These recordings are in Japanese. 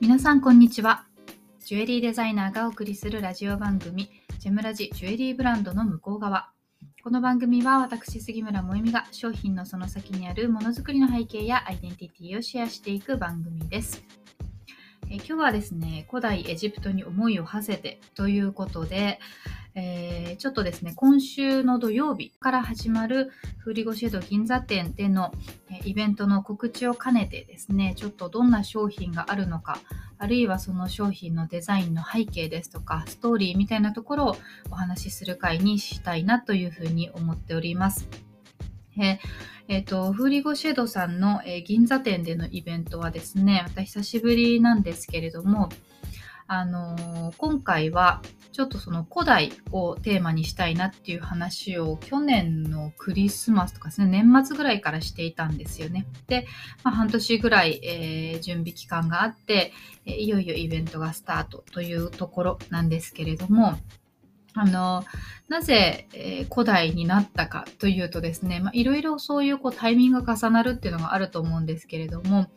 皆さんこんにちは。ジュエリーデザイナーがお送りするラジオ番組ジェムラジジュエリーブランドの向こう側。この番組は私杉村萌実が商品のその先にあるものづくりの背景やアイデンティティをシェアしていく番組です。え今日はですね古代エジプトに思いを馳せてということでえー、ちょっとですね、今週の土曜日から始まるフーリゴシェード銀座店でのイベントの告知を兼ねてですね、ちょっとどんな商品があるのか、あるいはその商品のデザインの背景ですとか、ストーリーみたいなところをお話しする会にしたいなというふうに思っております。ええーと、フーリゴシェードさんの、えー、銀座店でのイベントはですね、また久しぶりなんですけれども、あのー、今回はちょっとその古代をテーマにしたいなっていう話を去年のクリスマスとかですね、年末ぐらいからしていたんですよね。で、まあ、半年ぐらい、えー、準備期間があって、いよいよイベントがスタートというところなんですけれども、あの、なぜ、えー、古代になったかというとですね、いろいろそういうこうタイミングが重なるっていうのがあると思うんですけれども、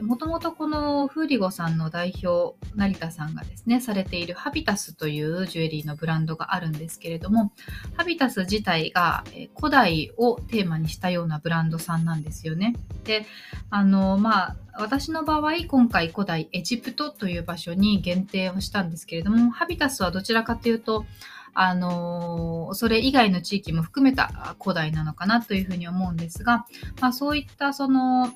もともとこのフーリゴさんの代表、成田さんがですね、されているハビタスというジュエリーのブランドがあるんですけれども、ハビタス自体がえ古代をテーマにしたようなブランドさんなんですよね。で、あの、まあ、私の場合、今回古代エジプトという場所に限定をしたんですけれども、ハビタスはどちらかというと、あのそれ以外の地域も含めた古代なのかなというふうに思うんですが、まあ、そういったその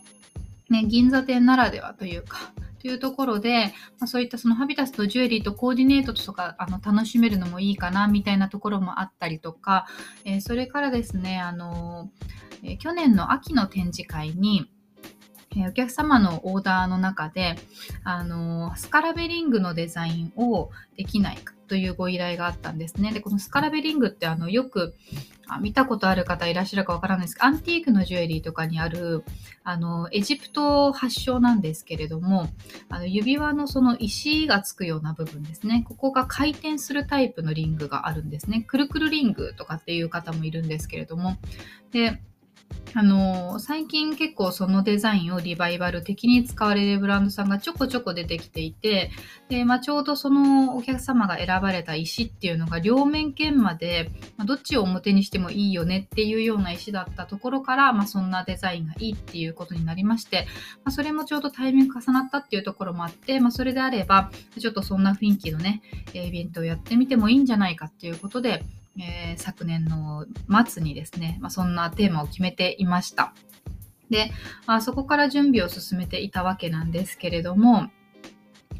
ね、銀座店ならではというか、というところで、まあ、そういったそのハビタスとジュエリーとコーディネートとかあの楽しめるのもいいかなみたいなところもあったりとか、えー、それからですね、あのー、去年の秋の展示会に、えお客様のオーダーの中で、あのスカラベリングのデザインをできないかというご依頼があったんですね。で、このスカラベリングってあのよくあ見たことある方いらっしゃるかわからないですけど、アンティークのジュエリーとかにある、あの、エジプト発祥なんですけれども、あの指輪のその石がつくような部分ですね。ここが回転するタイプのリングがあるんですね。くるくるリングとかっていう方もいるんですけれども。で、あの最近結構そのデザインをリバイバル的に使われるブランドさんがちょこちょこ出てきていて、で、まあ、ちょうどそのお客様が選ばれた石っていうのが両面剣まで、まあ、どっちを表にしてもいいよねっていうような石だったところから、まあ、そんなデザインがいいっていうことになりまして、ま、それもちょうどタイミング重なったっていうところもあって、ま、それであれば、ちょっとそんな雰囲気のね、イベントをやってみてもいいんじゃないかっていうことで、えー、昨年の末にですね、まあ、そんなテーマを決めていました。で、まあ、そこから準備を進めていたわけなんですけれども、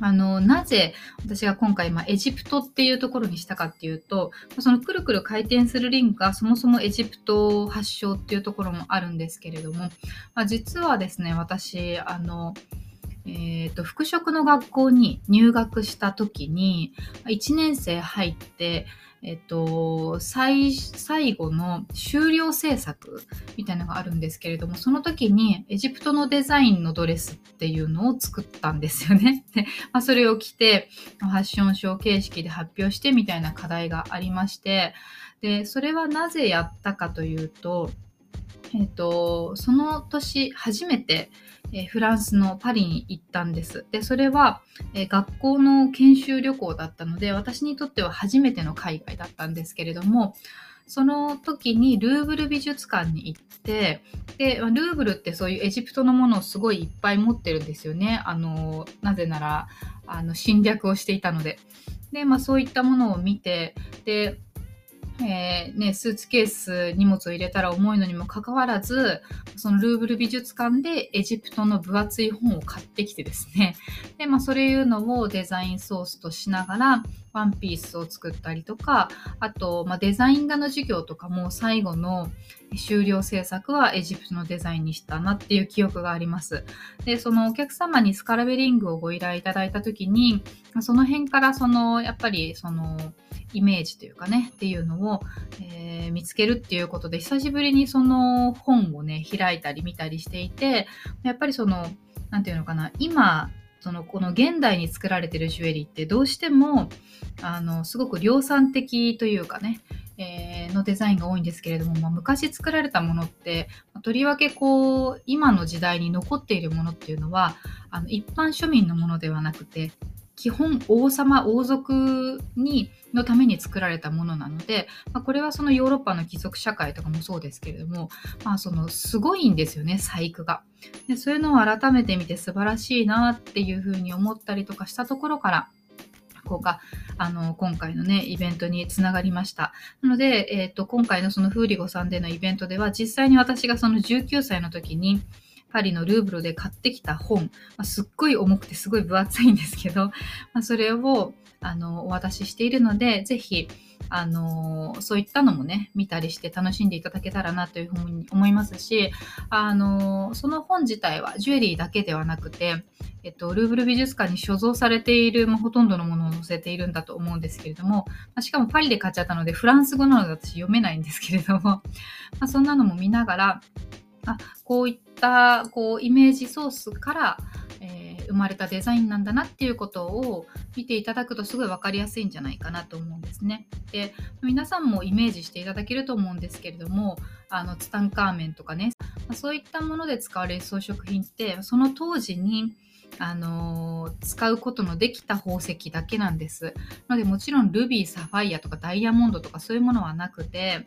あの、なぜ私が今回、まあ、エジプトっていうところにしたかっていうと、そのくるくる回転するリングがそもそもエジプト発祥っていうところもあるんですけれども、まあ、実はですね、私、あの、えーと、服飾の学校に入学した時に1年生入ってえっと、最、最後の終了制作みたいなのがあるんですけれども、その時にエジプトのデザインのドレスっていうのを作ったんですよね。で、まあ、それを着て、ファッションショー形式で発表してみたいな課題がありまして、で、それはなぜやったかというと、えっと、その年初めて、えフランスのパリに行ったんです。で、それは、え学校の研修旅行だったので、私にとっては初めての海外だったんですけれども、その時にルーブル美術館に行って、で、ルーブルってそういうエジプトのものをすごいいっぱい持ってるんですよね。あの、なぜなら、あの、侵略をしていたので。で、まあそういったものを見て、で、えー、ね、スーツケース荷物を入れたら重いのにもかかわらず、そのルーブル美術館でエジプトの分厚い本を買ってきてですね、で、まあ、そういうのをデザインソースとしながら、ワンピースを作ったりとか、あと、まあ、デザイン画の授業とかも最後の終了制作はエジプトのデザインにしたなっていう記憶があります。で、そのお客様にスカラベリングをご依頼いただいたときに、その辺からその、やっぱりその、イメージというかね、っていうのを、えー、見つけるっていうことで、久しぶりにその本をね、開いたり見たりしていて、やっぱりその、なんていうのかな、今、そのこの現代に作られてるジュエリーってどうしてもあのすごく量産的というかね、えー、のデザインが多いんですけれども、まあ、昔作られたものって、ま、とりわけこう今の時代に残っているものっていうのはあの一般庶民のものではなくて基本王様王族にのために作られたものなので、まあ、これはそのヨーロッパの貴族社会とかもそうですけれども、まあ、そのすごいんですよね細工が。でそういうのを改めて見て素晴らしいなっていうふうに思ったりとかしたところからこうかあの今回のねイベントにつながりました。なので、えーと、と今回のそのフーリゴさんでのイベントでは実際に私がその19歳の時にパリのルーブルで買ってきた本、まあ、すっごい重くてすごい分厚いんですけど、まあ、それをあのお渡ししているので、ぜひ、あのそういったのもね、見たりして楽しんでいただけたらなというふうに思いますし、あのその本自体はジュエリーだけではなくて、えっと、ルーブル美術館に所蔵されている、まあ、ほとんどのものを載せているんだと思うんですけれども、まあ、しかもパリで買っちゃったので、フランス語なので私読めないんですけれども、まあ、そんなのも見ながら、あこういったこうイメージソースから、えー、生まれたデザインなんだなっていうことを見ていただくとすごい分かりやすいんじゃないかなと思うんですね。で皆さんもイメージしていただけると思うんですけれどもあのツタンカーメンとかねそういったもので使われる装飾品ってその当時にあの、使うことのできた宝石だけなんです。のでもちろんルビー、サファイアとかダイヤモンドとかそういうものはなくて、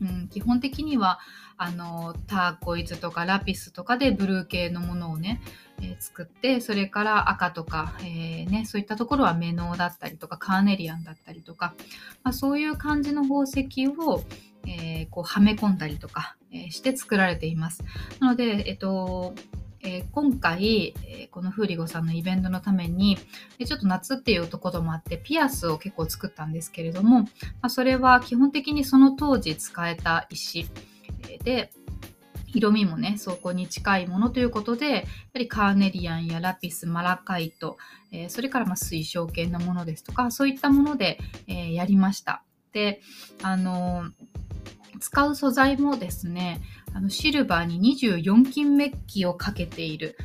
うん、基本的にはあのターコイズとかラピスとかでブルー系のものをね、えー、作ってそれから赤とか、えー、ね、そういったところはメノウだったりとかカーネリアンだったりとか、まあ、そういう感じの宝石を、えー、こうはめ込んだりとか、えして作られています。なので、えっとえー、今回、えー、このフーリゴさんのイベントのために、えちょっと夏っていうところもあってピアスを結構作ったんですけれども、まあ、それは基本的にその当時使えた石、で色味もねそこに近いものということでやはりカーネリアンやラピスマラカイト、えー、それからま水晶系のものですとかそういったもので、え、やりました。であのー、使う素材もですねあのシルバーに24金メッキをかけている、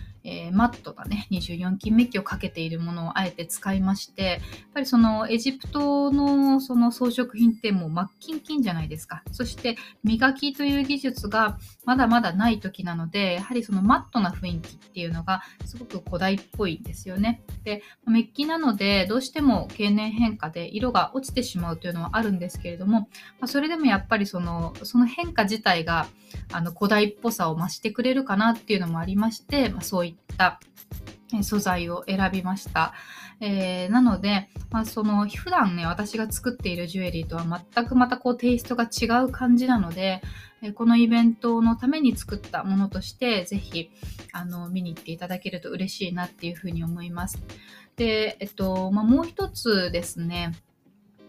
マットがね。24金メッキをかけているものをあえて使いましてやっぱりそのエジプトのその装飾品ってもう真っ金金じゃないですか。そして磨きという技術がまだまだない時なのでやはりそのマットな雰囲気っていうのがすごく古代っぽいんですよね。でメッキなのでどうしても経年変化で色が落ちてしまうというのはあるんですけれども、まあ、それでもやっぱりそのその変化自体があの古代っぽさを増してくれるかなっていうのもありまして、まあ、そういったた素材を選びました。えー、なので、まあ、その普段ね私が作っているジュエリーとは全くまたこうテイストが違う感じなので、えこのイベントのために作ったものとしてぜひあの見に行っていただけると嬉しいなっていうふうに思います。で、えっとまあ、もう一つですね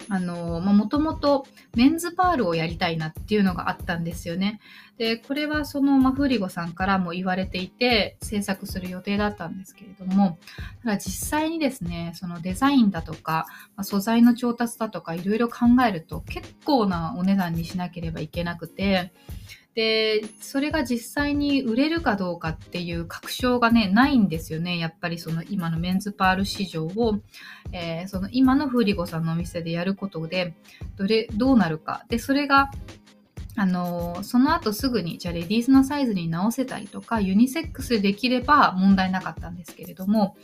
あの、まもともとメンズパールをやりたいなっていうのがあったんですよね。で、これはその、まフーリゴさんからも言われていて制作する予定だったんですけれども、ただ実際にですね、そのデザインだとか、ま素材の調達だとかいろいろ考えると結構なお値段にしなければいけなくて、で、それが実際に売れるかどうかっていう確証がね、ないんですよね。やっぱりその今のメンズパール市場を、えー、その今のフーリゴさんのお店でやることで、どれ、どうなるか。で、それが、あのその後すぐにじゃあレディースのサイズに直せたりとかユニセックスできれば問題なかったんですけれども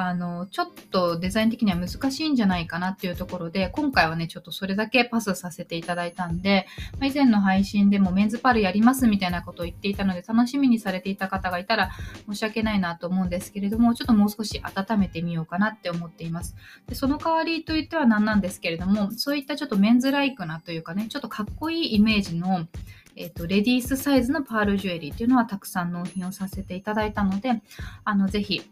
あの、ちょっとデザイン的には難しいんじゃないかなっていうところで、今回はね、ちょっとそれだけパスさせていただいたんで、まあ、以前の配信でもメンズパルやりますみたいなことを言っていたので、楽しみにされていた方がいたら申し訳ないなと思うんですけれども、ちょっともう少し温めてみようかなって思っています。でその代わりといっては何なんですけれども、そういったちょっとメンズライクなというかね、ちょっとかっこいいイメージのえっ、と、レディースサイズのパールジュエリーっていうのはたくさん納品をさせていただいたので、あの、ぜひ、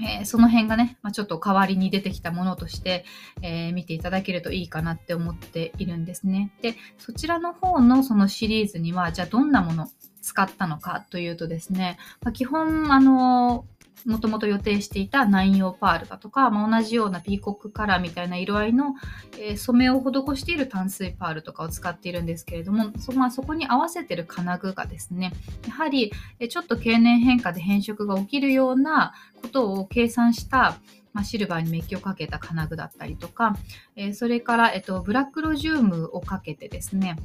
えー、その辺がね、まあ、ちょっと代わりに出てきたものとして、えー、見ていただけるといいかなって思っているんですね。で、そちらの方のそのシリーズには、じゃあどんなもの使ったのかというとですね、まあ、基本、あのもともと予定していた南洋パールだとか、まあ、同じようなピーコックカラーみたいな色合いの、えー、染めを施している淡水パールとかを使っているんですけれどもそ,、まあ、そこに合わせてる金具がですねやはり、ちょっと経年変化で変色が起きるようなことを計算したまあ、シルバーにメッキをかけた金具だったりとか、えー、それから、えっと、ブラックロジウムをかけてですね、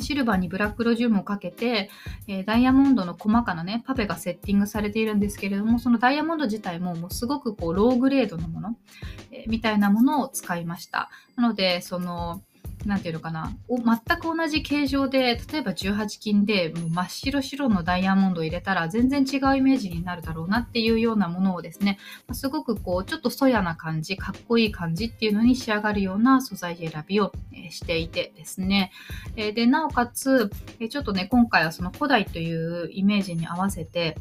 シルバーにブラックロジウムをかけて、えー、ダイヤモンドの細かなね、パフェがセッティングされているんですけれども、そのダイヤモンド自体ももうすごくこうローグレードのもの、えー、みたいなものを使いました。なので、その、なんていうのかな、全く同じ形状で、例えば18金でもう真っ白白のダイヤモンドを入れたら全然違うイメージになるだろうなっていうようなものをですね、すごくこう、ちょっとそやな感じ、かっこいい感じっていうのに仕上がるような素材選びをしていてですね、で、なおかつ、ちょっとね、今回はその古代というイメージに合わせて、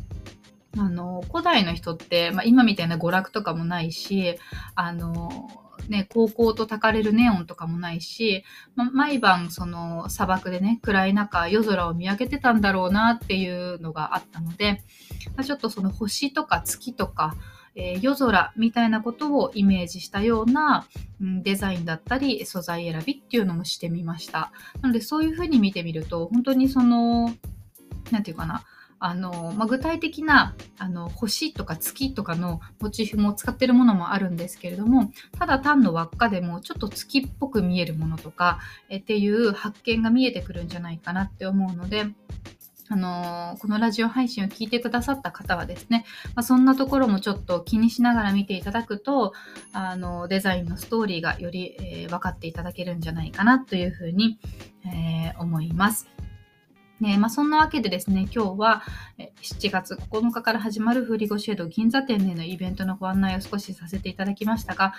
あの、古代の人って、まあ、今みたいな娯楽とかもないし、あの、ね、高校と焚かれるネオンとかもないし、ま、毎晩その砂漠でね、暗い中、夜空を見上げてたんだろうなっていうのがあったので、まちょっとその星とか月とか、えー、夜空みたいなことをイメージしたような、うん、デザインだったり素材選びっていうのもしてみました。なのでそういうふうに見てみると本当にその何て言うかなあの、まあ、具体的なあの星とか月とかのモチーフも使ってるものもあるんですけれどもただ単の輪っかでもちょっと月っぽく見えるものとかえっていう発見が見えてくるんじゃないかなって思うのであのこのラジオ配信を聞いてくださった方はですね、まあ、そんなところもちょっと気にしながら見ていただくと、あのデザインのストーリーがより、えー、分かっていただけるんじゃないかなというふうに、えー、思います。ねまあ、そんなわけでですね、今日は7月9日から始まるフーリゴシェード銀座店でのイベントのご案内を少しさせていただきましたが、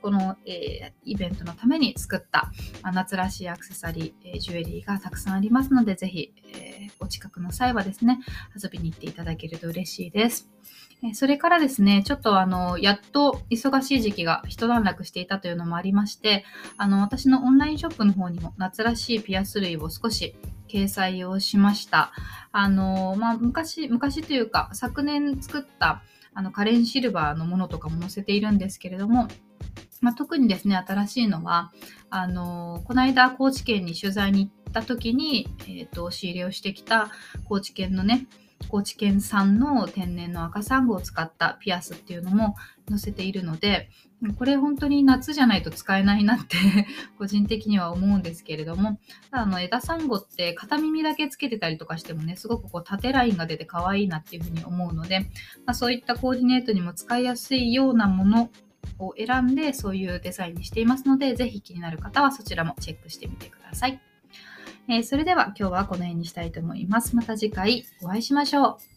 この、イベントのために作った夏らしいアクセサリー、ジュエリーがたくさんありますので、ぜひ、お近くの際はですね、遊びに行っていただけると嬉しいです。それからですね、ちょっとあの、やっと忙しい時期が一段落していたというのもありまして、あの、私のオンラインショップの方にも夏らしいピアス類を少し掲載をしました。あの、まあ、昔、昔というか、昨年作ったあのカレンシルバーのものとかも載せているんですけれども、まあ、特にですね、新しいのは、あの、この間、高知県に取材に行った時に、えっ、ー、と、仕入れをしてきた高知県のね、高知県産の天然の赤サンゴを使ったピアスっていうのも載せているので、これ本当に夏じゃないと使えないなって 個人的には思うんですけれども、あの枝サンゴって片耳だけつけてたりとかしてもね、すごくこう縦ラインが出て可愛いなっていうふうに思うので、まあ、そういったコーディネートにも使いやすいようなものを選んでそういうデザインにしていますので、ぜひ気になる方はそちらもチェックしてみてください。えー、それでは今日はこの辺にしたいと思います。また次回お会いしましょう。